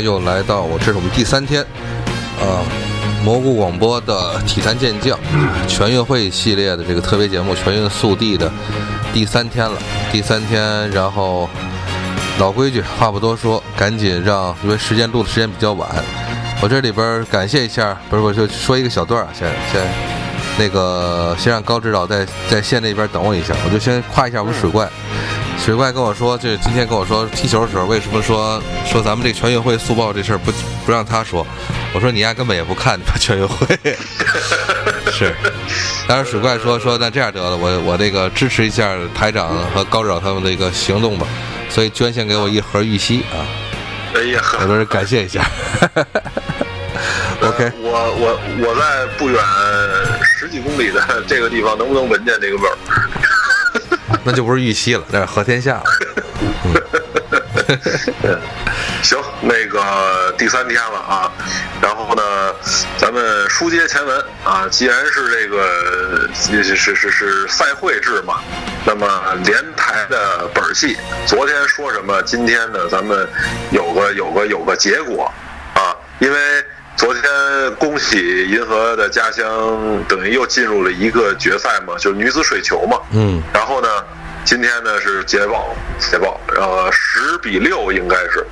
又来到我，这是我们第三天，啊，蘑菇广播的体坛健将全运会系列的这个特别节目《全运速递》的第三天了。第三天，然后老规矩，话不多说，赶紧让，因为时间录的时间比较晚，我这里边感谢一下，不是，我就说一个小段儿，先先那个先让高指导在在线那边等我一下，我就先夸一下我们水怪。水怪跟我说，这今天跟我说踢球的时候，为什么说说咱们这全运会速报这事儿不不让他说？我说你丫根本也不看全运会。是，当时水怪说说那这样得了，我我这个支持一下台长和高指导他们的一个行动吧，所以捐献给我一盒玉溪啊。哎呀，我都是感谢一下。OK，我我我在不远十几公里的这个地方，能不能闻见这个味儿？那就不是玉溪了，那是和天下了。行，那个第三天了啊，然后呢，咱们书接前文啊，既然是这个是是是是赛会制嘛，那么连台的本戏，昨天说什么，今天呢，咱们有个有个有个结果啊，因为昨天恭喜银河的家乡，等于又进入了一个决赛嘛，就是女子水球嘛，嗯，然后呢。今天呢是捷报，捷报，呃，十比六应该是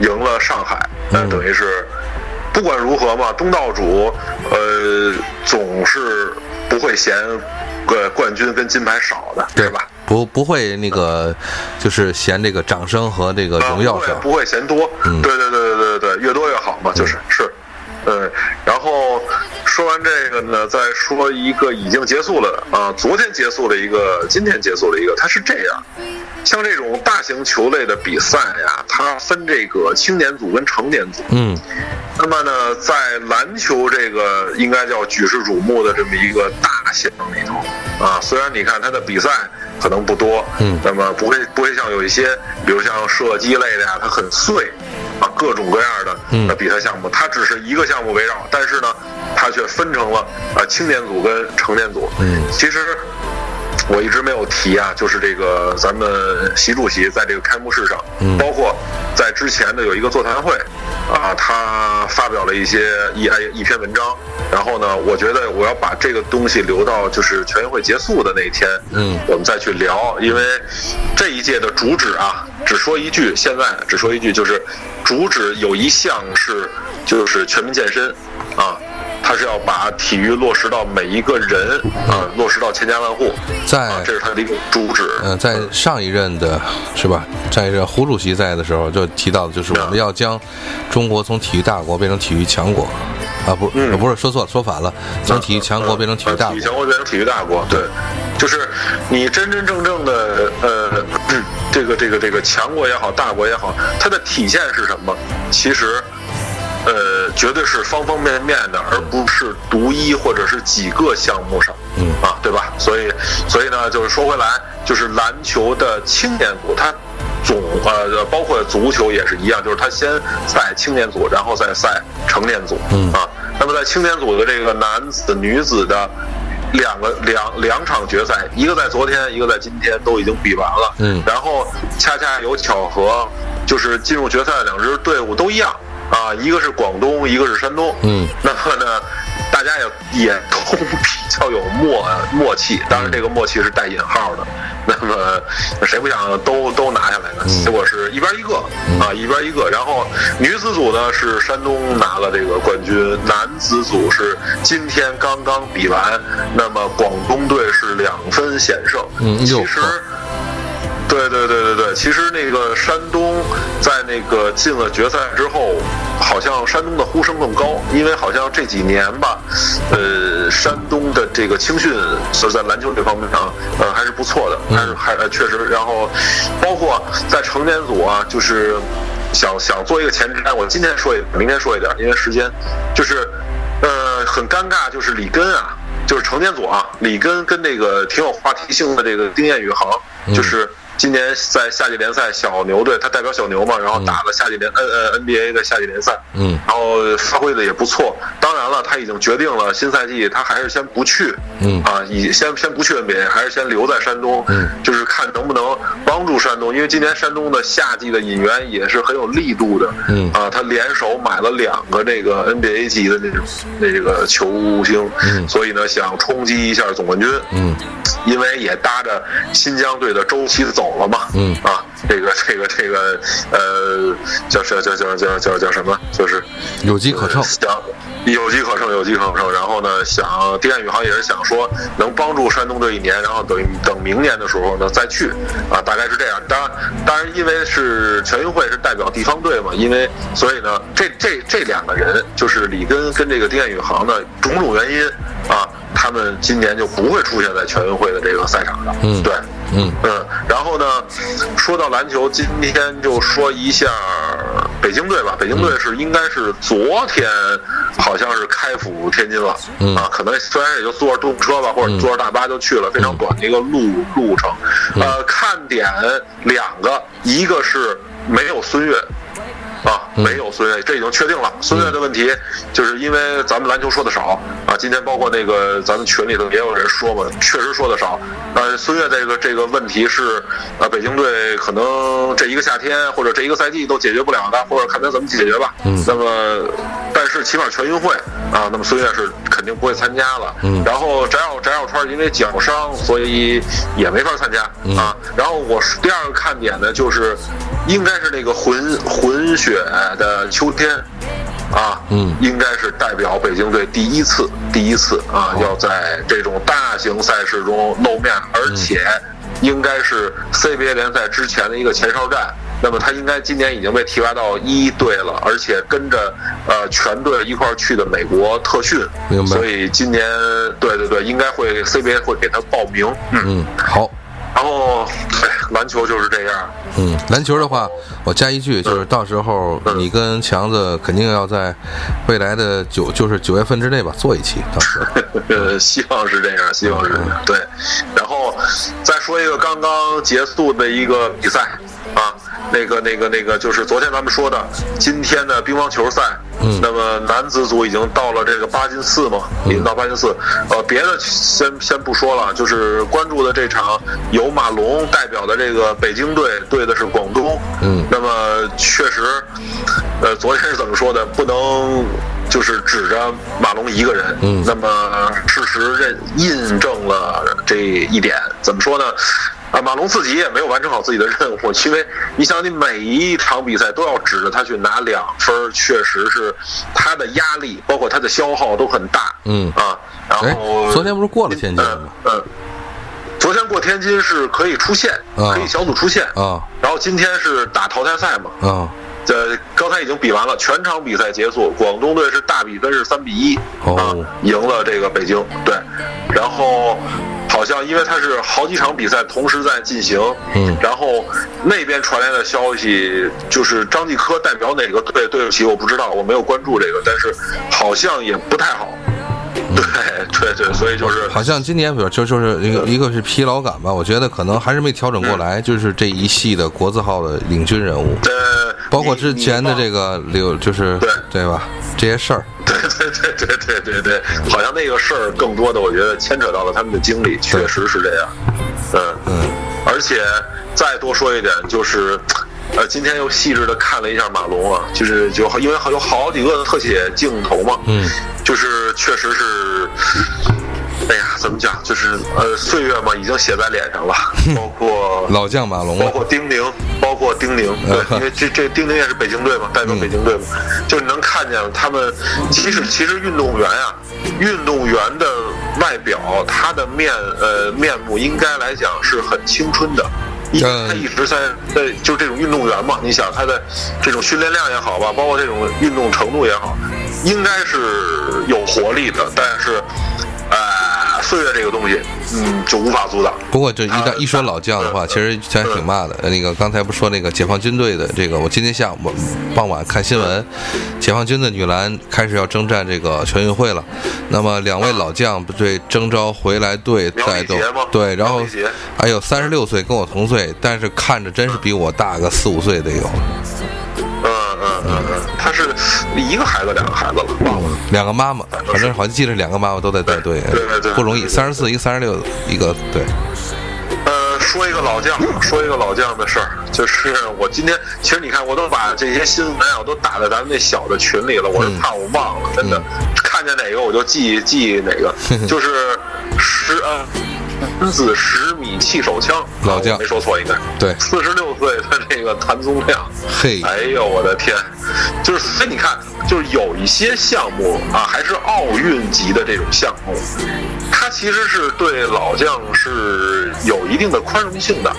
赢了上海，那等于是不管如何嘛，东道主呃总是不会嫌个冠军跟金牌少的，对吧？不不会那个就是嫌这个掌声和这个荣耀少，不会嫌多，对对对对对对，越多越好嘛，就是是，嗯，然后。说完这个呢，再说一个已经结束了啊，昨天结束了一个，今天结束了一个。它是这样，像这种大型球类的比赛呀，它分这个青年组跟成年组。嗯。那么呢，在篮球这个应该叫举世瞩目的这么一个大项里头啊，虽然你看它的比赛可能不多，嗯，那么不会不会像有一些，比如像射击类的呀，它很碎。啊，各种各样的比赛项目，它只是一个项目围绕，但是呢，它却分成了啊青年组跟成年组。嗯，其实我一直没有提啊，就是这个咱们习主席在这个开幕式上，包括在之前的有一个座谈会，啊，他发表了一些一哎一篇文章，然后呢，我觉得我要把这个东西留到就是全运会结束的那一天，嗯，我们再去聊，因为这一届的主旨啊。只说一句，现在只说一句，就是主旨有一项是就是全民健身，啊，他是要把体育落实到每一个人啊，落实到千家万户，在这是他的一个主旨。嗯，在上一任的是吧？在这胡主席在的时候就提到的就是我们要将中国从体育大国变成体育强国。啊不，不是说错了，说反了，从体育强国变成体育大国，体育强国变成体育大国，对，就是你真真正正的呃，这个这个这个强国也好，大国也好，它的体现是什么？其实，呃，绝对是方方面面的，而不是独一或者是几个项目上，嗯啊，对吧？所以，所以呢，就是说回来，就是篮球的青年组，它。总呃，包括足球也是一样，就是它先赛青年组，然后再赛成年组，嗯啊，那么在青年组的这个男子、女子的两个两两场决赛，一个在昨天，一个在今天都已经比完了，嗯，然后恰恰有巧合，就是进入决赛的两支队伍都一样，啊，一个是广东，一个是山东，嗯，那么呢，大家也也都比较有默默契，当然这个默契是带引号的。那么谁不想都都拿下来呢？结果是一边一个啊，一边一个。然后女子组呢是山东拿了这个冠军，男子组是今天刚刚比完，那么广东队是两分险胜。嗯，其实。对对对对对，其实那个山东在那个进了决赛之后，好像山东的呼声更高，因为好像这几年吧，呃，山东的这个青训是在篮球这方面上，呃，还是不错的，还是还确实。然后，包括在成年组啊，就是想想做一个前瞻，我今天说一，明天说一点，因为时间，就是呃很尴尬，就是里根啊，就是成年组啊，里根跟那个挺有话题性的这个丁彦雨航，就是。今年在夏季联赛小牛队，他代表小牛嘛，然后打了夏季联 N 呃 NBA 的夏季联赛，嗯，然后发挥的也不错。当然了，他已经决定了新赛季他还是先不去，嗯。啊，以先先不去 NBA，还是先留在山东，嗯，就是看能不能帮助山东，因为今年山东的夏季的引援也是很有力度的，嗯。啊，他联手买了两个这个 NBA 级的那种那这个球星，嗯。所以呢想冲击一下总冠军，嗯。因为也搭着新疆队的周琦走了嘛，嗯啊，这个这个这个呃，叫叫叫叫叫叫叫什么？就是有机可乘。想有机可乘，有机可乘。然后呢，想丁彦雨航也是想说能帮助山东队一年，然后等等明年的时候呢再去啊，大概是这样。当然，当然，因为是全运会是代表地方队嘛，因为所以呢，这这这两个人就是李根跟这个丁彦雨航呢，种种原因啊，他们今年就不会出现在全运会的这个赛场上。嗯对。嗯嗯，然后呢，说到篮球，今天就说一下北京队吧。北京队是应该是昨天，好像是开赴天津了。嗯啊，可能虽然也就坐着动车吧，或者坐着大巴就去了，非常短的一个路路程。呃，看点两个，一个是没有孙悦。啊，没有孙悦，这已经确定了。孙悦的问题，就是因为咱们篮球说的少啊。今天包括那个咱们群里头也有人说嘛，确实说的少。呃，孙悦这个这个问题是，呃，北京队可能这一个夏天或者这一个赛季都解决不了的，或者看他怎么解决吧。嗯那么，但是起码全运会啊，那么孙悦是肯定不会参加了。嗯然后翟小翟小川因为脚伤，所以也没法参加嗯啊。然后我第二个看点呢，就是应该是那个混混血的秋天。啊，嗯应该是代表北京队第一次，第一次啊，哦要在这种大型赛事中露面，而且应该是 CBA 联赛之前的一个前哨战。那么他应该今年已经被提拔到一队了，而且跟着呃全队一块儿去的美国特训，明白所以今年对对对，应该会 CBA 会给他报名。嗯，嗯，好。然后哎，篮球就是这样。嗯，篮球的话，我加一句，就是到时候你跟强子肯定要在未来的九，就是九月份之内吧，做一期。到时候，呃，希望是这样，希望是这样。对，然后再说一个刚刚结束的一个比赛啊，那个、那个、那个，就是昨天咱们说的今天的乒乓球赛。嗯那么男子组已经到了这个八进四嘛，已经到八进四。呃，别的先先不说了，就是关注的这场由马龙代表的这个北京队对的是广东。嗯那么确实，呃，昨天是怎么说的？不能就是指着马龙一个人。嗯那么事实认印证了这一点，怎么说呢？啊，马龙自己也没有完成好自己的任务，因为你想，你每一场比赛都要指着他去拿两分，确实是他的压力，包括他的消耗都很大。嗯啊，然哎后，昨天不是过了天津吗？嗯嗯，昨天过天津是可以出线，啊可以小组出线。啊然后今天是打淘汰赛嘛，啊，这刚才已经比完了，全场比赛结束，广东队是大比分是三比一、哦啊，赢了这个北京。对，然后好像因为他是好几场比赛同时在进行，嗯。然后那边传来的消息就是张继科代表哪个队，对不起，我不知道，我没有关注这个，但是好像也不太好。对对对，所以就是好像今年比如就就是一个一个是疲劳感吧，我觉得可能还是没调整过来，就是这一系的国字号的领军人物，呃，包括之前的这个。个刘，就是对。对吧？这些事儿，对对对对对对，好像那个事儿更多的，我觉得牵扯到了他们的经历，确实是这样。嗯嗯而且再多说一点，就是，呃，今天又细致的看了一下马龙啊，就是就因为有好几个特写镜头嘛，嗯，就是确实是。哎呀，怎么讲？就是呃，岁月嘛，已经写在脸上了，包括 老将马龙包，括丁宁，包括丁宁，对，因为这这丁宁也是北京队嘛，代表北京队嘛，就你能看见他们，其实其实运动员啊，运动员的外表，他的面呃面目应该来讲是很青春的。因为他一直在在就这种运动员嘛，你想他的这种训练量也好吧，包括这种运动程度也好，应该是有活力的。但是，呃，岁月这个东西，嗯，就无法阻挡。不过这一旦一说老将的话，其实还挺骂的。那个刚才不说那个解放军队的这个，我今天下午傍晚看新闻，解放军的女篮开始要征战这个全运会了。那么两位老将不对征召回来队带动，对，然后还有三十六岁跟我同岁，但是看着真是比我大个四五岁得有。一个孩子，两个孩子了，忘了。两个妈妈，反正好像记得两个妈妈都在带队，对对对，不容易。三十四，一个三十六，一个对。呃，说一个老将，说一个老将的事儿，就是我今天，其实你看，我都把这些新闻啊，我都打在咱们那小的群里了，我是怕我忘了，真的，看见哪个我就记记哪个，就是十呃。男子十米气手枪，老将没说错，应该对。四十六岁的这个谭宗亮，嘿，哎呦我的天，就是所以你看，就是有一些项目啊，还是奥运级的这种项目，它其实是对老将是有一定的宽容性的。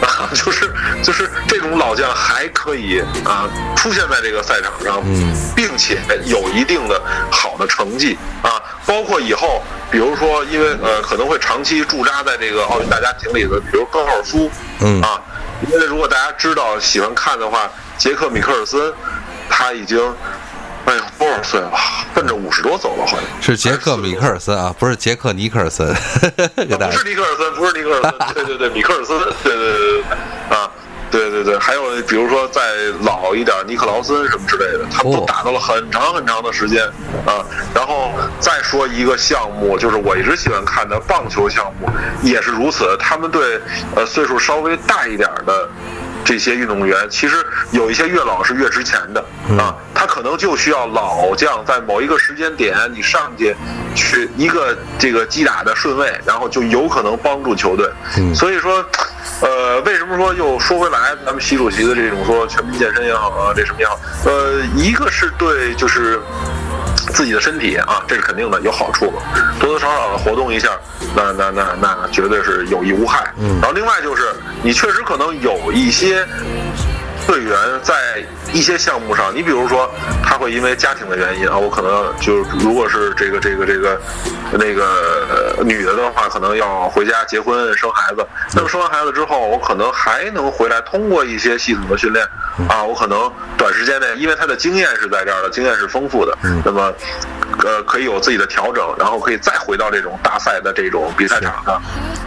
啊，就是就是这种老将还可以啊出现在这个赛场上，嗯，并且有一定的好的成绩啊，包括以后，比如说因为呃可能会长期驻扎在这个奥运大家庭里的，比如高尔夫，嗯啊，因为如果大家知道喜欢看的话，杰克米克尔森他已经。哎呦，多少岁了？奔着五十多走了，好像是杰克米克尔森啊，不是杰克尼克尔森。不是尼克尔森，不是尼克尔森，对对对，米克尔森，对对对对，啊，对对对，还有比如说再老一点，尼克劳森什么之类的，他们都打到了很长很长的时间啊。然后再说一个项目，就是我一直喜欢看的棒球项目，也是如此。他们对呃岁数稍微大一点的。这些运动员其实有一些越老是越值钱的啊，他可能就需要老将在某一个时间点你上去，去一个这个击打的顺位，然后就有可能帮助球队。所以说，呃，为什么说又说回来，咱们习主席的这种说全民健身也好啊，这什么也好，呃，一个是对就是。自己的身体啊，这是肯定的，有好处嘛，多多少少的活动一下，那那那那绝对是有益无害。嗯，然后另外就是，你确实可能有一些。队员在一些项目上，你比如说，他会因为家庭的原因啊，我可能就如果是这个这个这个那个女的的话，可能要回家结婚生孩子。那么生完孩子之后，我可能还能回来，通过一些系统的训练啊，我可能短时间内，因为他的经验是在这儿的，经验是丰富的，那么呃可以有自己的调整，然后可以再回到这种大赛的这种比赛场上，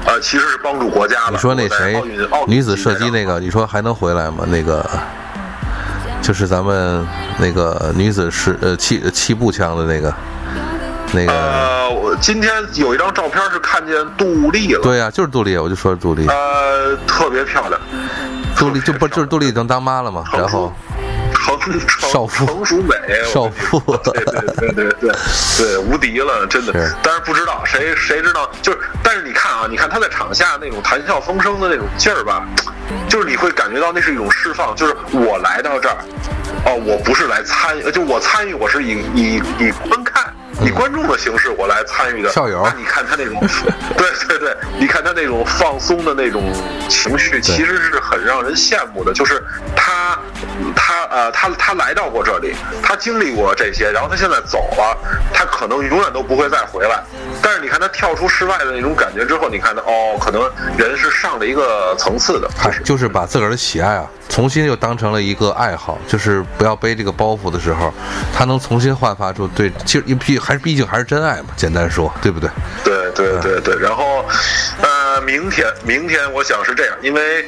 呃，其实是帮助国家的。你说那谁女子射击那个，你说还能回来吗？那个。就是咱们那个女子是呃气气步枪的那个，那个。呃，我今天有一张照片是看见杜丽了。对呀，就是杜丽，我就说杜丽。呃，特别漂亮。杜丽就不就是杜丽已经当妈了吗？然后。成少妇成熟美，少妇，对对对对对对，无敌了，真的。但是不知道谁谁知道，就是但是你看啊，你看他在场下那种谈笑风生的那种劲儿吧，就是你会感觉到那是一种释放，就是我来到这儿，哦，我不是来参与，就我参与，我是以以以观看。以观众的形式我来参与的，校友，那你看他那种，对对对，你看他那种放松的那种情绪，其实是很让人羡慕的。就是他，他呃，他他来到过这里，他经历过这些，然后他现在走了，他可能永远都不会再回来。但是你看他跳出室外的那种感觉之后，你看他哦，可能人是上了一个层次的，就是把自个儿的喜爱啊，重新又当成了一个爱好，就是不要背这个包袱的时候，他能重新焕发出对，其实毕。还是毕竟还是真爱嘛，简单说，对不对？对对对对。然后，呃，明天明天我想是这样，因为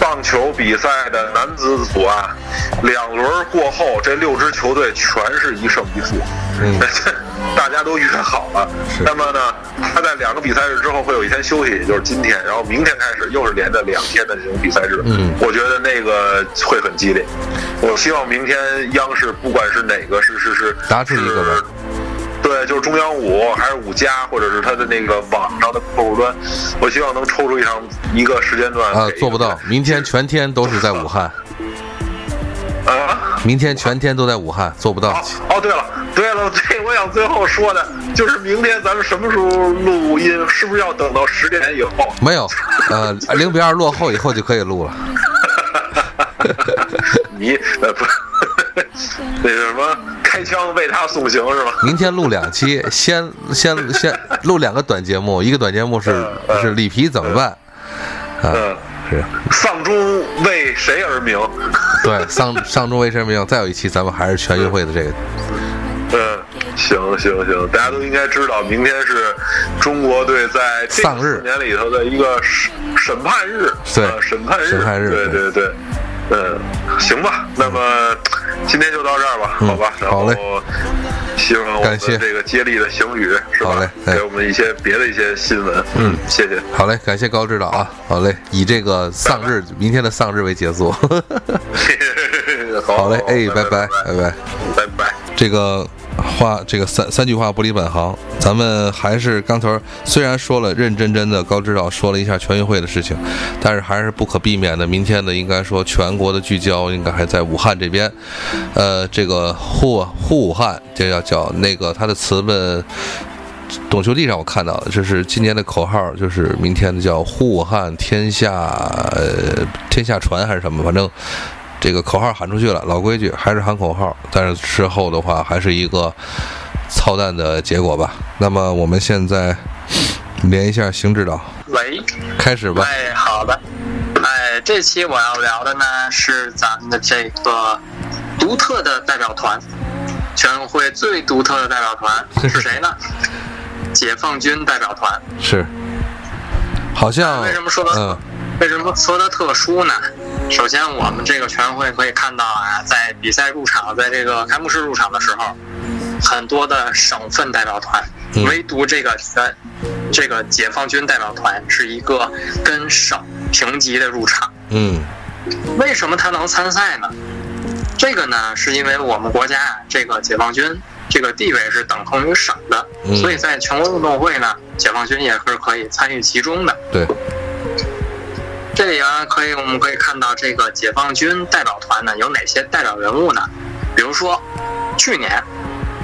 棒球比赛的男子组啊，两轮过后，这六支球队全是一胜一负，嗯，大家都约好了。那么呢，他在两个比赛日之后会有一天休息，也就是今天，然后明天开始又是连着两天的这种比赛日。嗯，我觉得那个会很激烈。我希望明天央视不管是哪个是是是，答出一个吧。对，就是中央五还是五加，或者是他的那个网上的客户端，我希望能抽出一场一个时间段。啊，做不到，明天全天都是在武汉。啊？明天全天都在武汉，做不到。哦，对了，对了，这我想最后说的就是明天咱们什么时候录音？是不是要等到十点以后？没有，呃，零比二落后以后就可以录了。你呃不，那个什么？开枪为他送行是吧？明天录两期，先先先录两个短节目，一个短节目是是里皮怎么办？啊，是丧钟为谁而鸣？对，丧丧钟为谁而鸣？再有一期，咱们还是全运会的这个。嗯，行行行，大家都应该知道，明天是中国队在丧日年里头的一个审审判日，对，审判日，审判日，对对对，嗯，行吧，那么今天就到这儿吧，好吧，好嘞，希望我们这个接力的行旅是吧？给我们一些别的一些新闻，嗯，谢谢，好嘞，感谢高指导啊，好嘞，以这个丧日，明天的丧日为结束，好嘞，哎，拜拜，拜拜，拜拜，这个。话这个三三句话不离本行，咱们还是刚头虽然说了认真真的高指导说了一下全运会的事情，但是还是不可避免的，明天呢应该说全国的聚焦应该还在武汉这边。呃，这个沪沪武汉，这要叫那个他的词本懂球帝上我看到的，这是今年的口号，就是明天的叫沪汉天下呃天下传还是什么，反正。这个口号喊出去了，老规矩还是喊口号，但是之后的话还是一个操蛋的结果吧。那么我们现在连一下邢指导，喂，开始吧。哎，好的。哎，这期我要聊的呢是咱们的这个独特的代表团，全运会最独特的代表团 是谁呢？解放军代表团。是。好像为什么说的？为什么说它特殊呢？首先，我们这个全运会可以看到啊，在比赛入场，在这个开幕式入场的时候，很多的省份代表团，唯独这个全这个解放军代表团是一个跟省平级的入场。嗯，为什么他能参赛呢？这个呢，是因为我们国家这个解放军这个地位是等同于省的，所以在全国运动会呢，解放军也是可以参与其中的。对。这里啊，可以我们可以看到这个解放军代表团呢有哪些代表人物呢？比如说，去年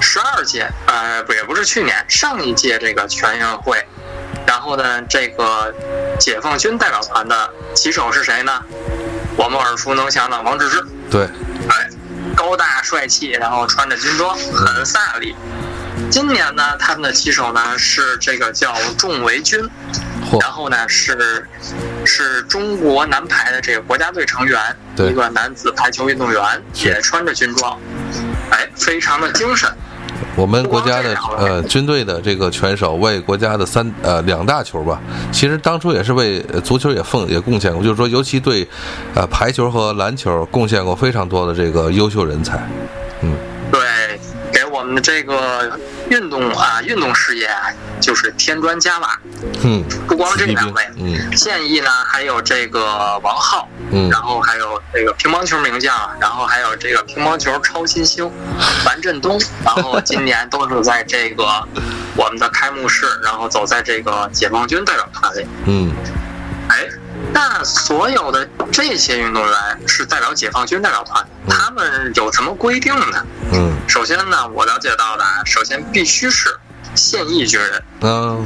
十二届，呃，不也不是去年，上一届这个全运会，然后呢，这个解放军代表团的旗手是谁呢？我们耳熟能详的王治郅。对，哎，高大帅气，然后穿着军装，很飒丽。今年呢，他们的旗手呢是这个叫仲维军。然后呢，是是中国男排的这个国家队成员，一个男子排球运动员，也穿着军装，哎，非常的精神。我们国家的呃军队的这个拳手为国家的三呃两大球吧，其实当初也是为足球也奉也贡献过，就是说尤其对呃排球和篮球贡献过非常多的这个优秀人才，嗯，对，给我们的这个。运动啊，运动事业啊，就是添砖加瓦。嗯，不光这两位，嗯，现役呢还有这个王浩，嗯，然后还有这个乒乓球名将，然后还有这个乒乓球超新星樊振东，然后今年都是在这个我们的开幕式，然后走在这个解放军代表团里。嗯，哎，那所有的这些运动员是代表解放军代表团，他们有什么规定呢？嗯。首先呢，我了解到的，首先必须是现役军人。嗯，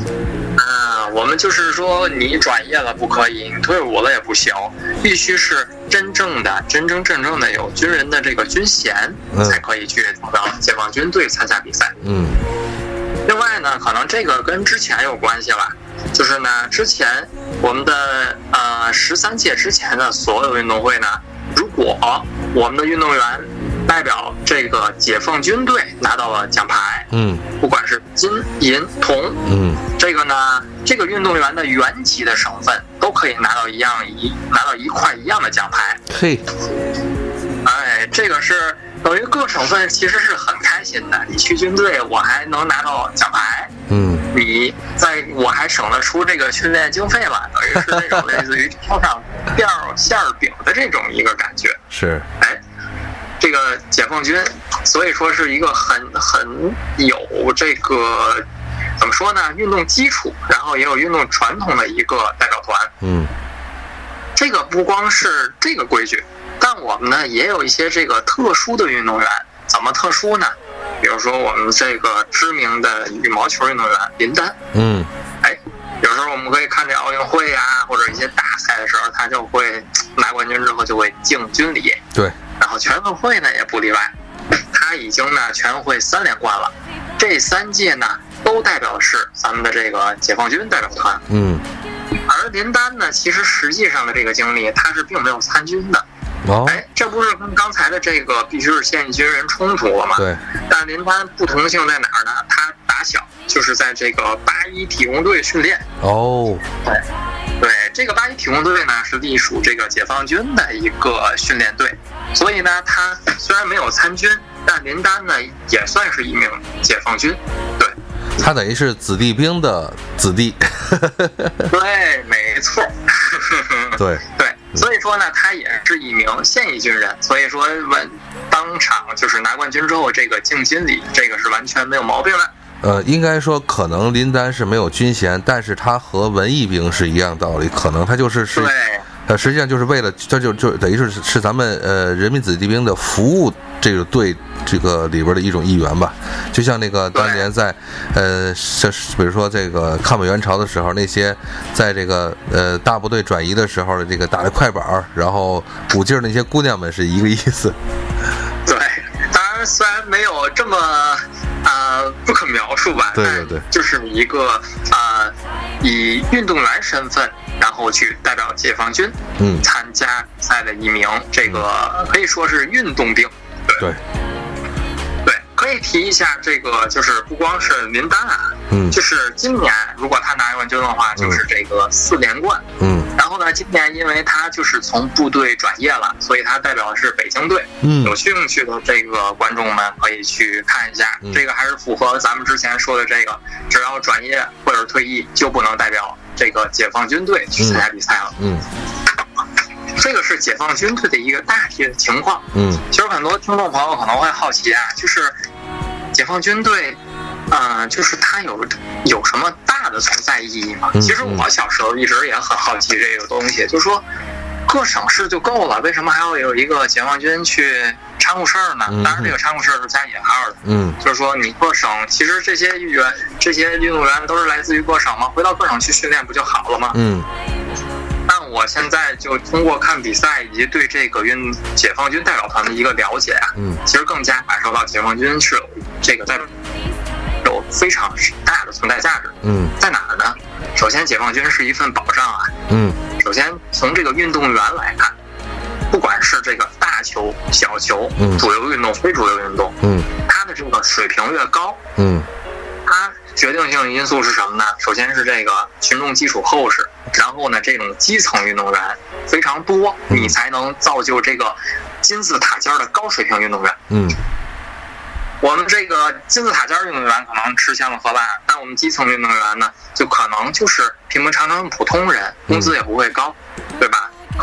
啊，我们就是说，你转业了不可以，你退伍了也不行，必须是真正的、真真正正的有军人的这个军衔，才可以去投到解放军队参加比赛。嗯。另外呢，可能这个跟之前有关系了，就是呢，之前我们的呃十三届之前的所有运动会呢，如果我们的运动员。代表这个解放军队拿到了奖牌，嗯，不管是金银铜，嗯，这个呢，这个运动员的原籍的省份都可以拿到一样一拿到一块一样的奖牌。嘿，哎，这个是等于各省份其实是很开心的。你去军队，我还能拿到奖牌，嗯，你在我还省得出这个训练经费了，等于是那种类似于挑上掉馅儿饼的这种一个感觉。是，哎。这个解放军，所以说是一个很很有这个怎么说呢？运动基础，然后也有运动传统的一个代表团。嗯，这个不光是这个规矩，但我们呢也有一些这个特殊的运动员。怎么特殊呢？比如说我们这个知名的羽毛球运动员林丹。嗯，哎，有时候我们可以看这奥运会呀，或者一些大赛的时候，他就会拿冠军之后就会敬军礼。对。然后全运会呢也不例外，他已经呢全运会三连冠了，这三届呢都代表的是咱们的这个解放军代表团。嗯，而林丹呢，其实实际上的这个经历，他是并没有参军的。哦，哎，这不是跟刚才的这个必须是现役军人冲突了吗？对，但林丹不同性在哪儿呢？他打小就是在这个八一体工队训练。哦，对，对，这个八一体工队呢是隶属这个解放军的一个训练队，所以呢，他虽然没有参军，但林丹呢也算是一名解放军。对，他等于是子弟兵的子弟。对，没错。对对，所以说呢，他也是一名现役军人，所以说完当场就是拿冠军之后，这个敬心礼，这个是完全没有毛病的。呃，应该说可能林丹是没有军衔，但是他和文艺兵是一样道理，可能他就是是，对，呃，实际上就是为了，这就就等于是是咱们呃人民子弟兵的服务这个队这个里边的一种一员吧。就像那个当年在呃，是比如说这个抗美援朝的时候，那些在这个呃大部队转移的时候的这个打的快板，然后鼓劲儿那些姑娘们是一个意思。对，当然虽然没有这么。呃，不可描述吧？对对对，就是一个呃，以运动员身份，然后去代表解放军，嗯，参加比赛的一名，这个可以说是运动兵。对，对，可以提一下这个，就是不光是林丹啊，嗯，就是今年如果他拿冠军的话，就是这个四连冠，嗯。然后呢，今年因为他就是从部队转业了，所以他代表的是北京队。嗯，有兴趣的这个观众们可以去看一下，这个还是符合咱们之前说的这个，只要转业或者退役就不能代表这个解放军队去参加比赛了。嗯，这个是解放军队的一个大体的情况。嗯，其实很多听众朋友可能会好奇啊，就是解放军队。嗯，就是它有有什么大的存在意义吗？其实我小时候一直也很好奇这个东西，就是说各省市就够了，为什么还要有一个解放军去掺和事儿呢？当然，这个掺和事儿是加引号的。嗯，就是说你各省其实这些运员这些运动员都是来自于各省嘛，回到各省去训练不就好了吗？嗯。但我现在就通过看比赛以及对这个运解放军代表团的一个了解啊，嗯，其实更加感受到解放军是有这个在。有非常大的存在价值。嗯，在哪儿呢？首先，解放军是一份保障啊。嗯，首先从这个运动员来看，不管是这个大球、小球，嗯，主流运动、非主流运动，嗯，他的这个水平越高，嗯，它决定性因素是什么呢？首先是这个群众基础厚实，然后呢，这种基层运动员非常多，你才能造就这个金字塔尖的高水平运动员。嗯。我们这个金字塔尖运动员可能吃香了喝辣，但我们基层运动员呢，就可能就是平平常常的普通人，工资也不会高？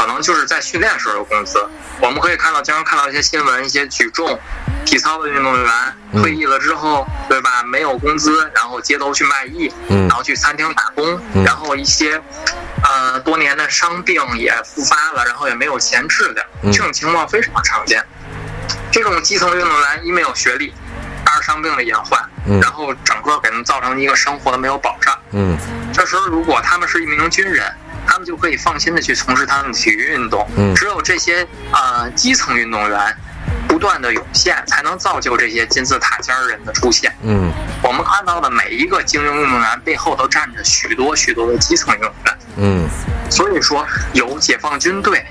可能就是在训练时候有工资。我们可以看到，经常看到一些新闻，一些举重、体操的运动员退役了之后，对吧？没有工资，然后街头去卖艺，然后去餐厅打工，然后一些呃多年的伤病也复发了，然后也没有钱治疗，这种情况非常常见。这种基层运动员一没有学历。二伤病的隐患，然后整个给他们造成一个生活的没有保障。嗯，这时候如果他们是一名军人，他们就可以放心的去从事他们的体育运动。嗯，只有这些呃基层运动员不断的涌现，才能造就这些金字塔尖人的出现。嗯，我们看到的每一个精英运动员背后都站着许多许多的基层运动员。嗯，所以说有解放军队。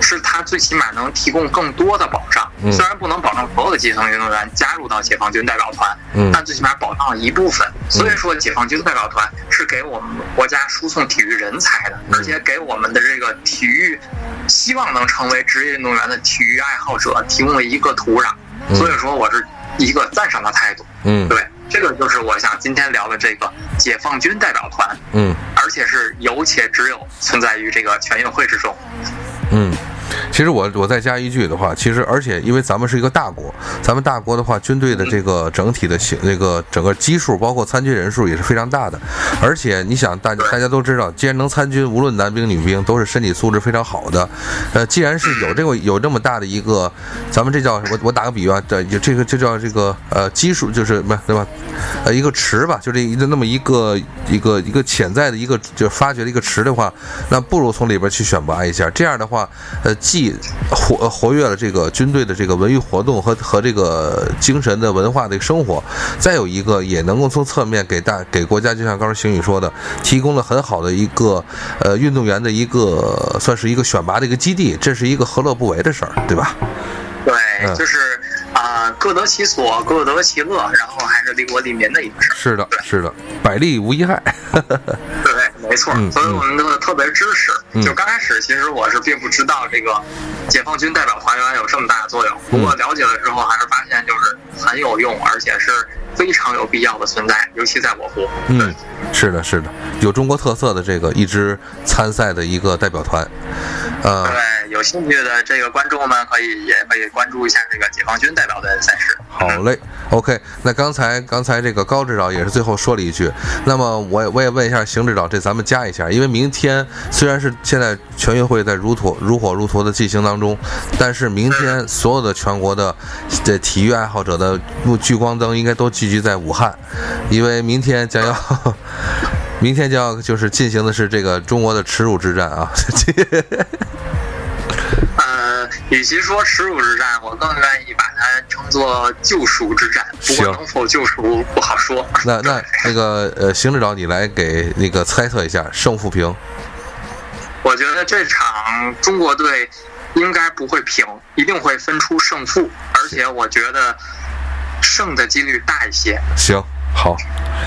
是他最起码能提供更多的保障，虽然不能保证所有的基层运动员加入到解放军代表团，但最起码保障了一部分。所以说，解放军代表团是给我们国家输送体育人才的，而且给我们的这个体育希望能成为职业运动员的体育爱好者提供了一个土壤。所以说，我是一个赞赏的态度。嗯，对，这个就是我想今天聊的这个解放军代表团。嗯，而且是有且只有存在于这个全运会之中。嗯，其实我我再加一句的话，其实而且因为咱们是一个大国，咱们大国的话，军队的这个整体的形这个整个基数，包括参军人数也是非常大的。而且你想，大大家都知道，既然能参军，无论男兵女兵，都是身体素质非常好的。呃，既然是有这个有这么大的一个，咱们这叫我我打个比方，这这个这叫这个呃基数，就是对吧？呃，一个池吧，就这一个那么一个一个一个潜在的一个就发掘的一个池的话，那不如从里边去选拔一下，这样的话。呃，既既活活跃了这个军队的这个文娱活动和和这个精神的文化的生活，再有一个也能够从侧面给大给国家，就像刚才邢宇说的，提供了很好的一个呃运动员的一个算是一个选拔的一个基地，这是一个何乐不为的事儿，对吧？对，就是。啊，各得其所，各得其乐，然后还是利国利民的一个事儿。是的，是的，百利无一害。对，没错。所以我们都特别支持。就刚开始，其实我是并不知道这个解放军代表团原来有这么大的作用。不过了解了之后，还是发现就是很有用，而且是非常有必要的存在，尤其在我国。嗯，是的，是的，有中国特色的这个一支参赛的一个代表团。呃，对，有兴趣的这个观众们可以也可以关注一下这个解放军代表的赛事。好嘞，OK。那刚才刚才这个高指导也是最后说了一句，那么我我也问一下邢指导，这咱们加一下，因为明天虽然是现在全运会在如火如火如荼的进行当中，但是明天所有的全国的这体育爱好者的聚光灯应该都聚集在武汉，因为明天将要。明天将要就是进行的是这个中国的耻辱之战啊！呃，与其说耻辱之战，我更愿意把作救赎之战。不过能否救赎不好说。那那那个呃，邢指导，你来给那个猜测一下胜负平。我觉得这场中国队应该不会平，一定会分出胜负，而且我觉得胜的几率大一些。行。好，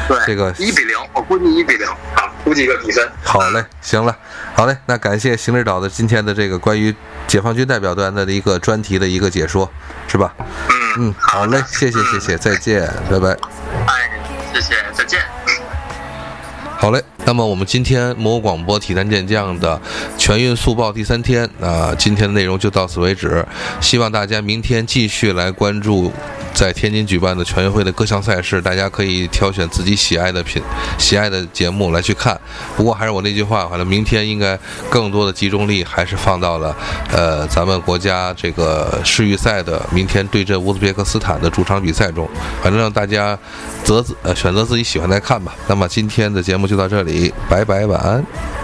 对这个一比零，我估计一比零，好，估计一个比分。好嘞，行了，好嘞，那感谢邢指导的今天的这个关于解放军代表团的一个专题的一个解说，是吧？嗯嗯，好嘞，谢谢谢谢，再见，拜拜。哎，谢谢，再见。好嘞，那么我们今天魔广播体坛健将的全运速报第三天啊，今天的内容就到此为止，希望大家明天继续来关注。在天津举办的全运会的各项赛事，大家可以挑选自己喜爱的品、喜爱的节目来去看。不过还是我那句话，反正明天应该更多的集中力还是放到了，呃，咱们国家这个世预赛的明天对阵乌兹别克斯坦的主场比赛中。反正让大家择自呃选择自己喜欢的看吧。那么今天的节目就到这里拜拜，晚安。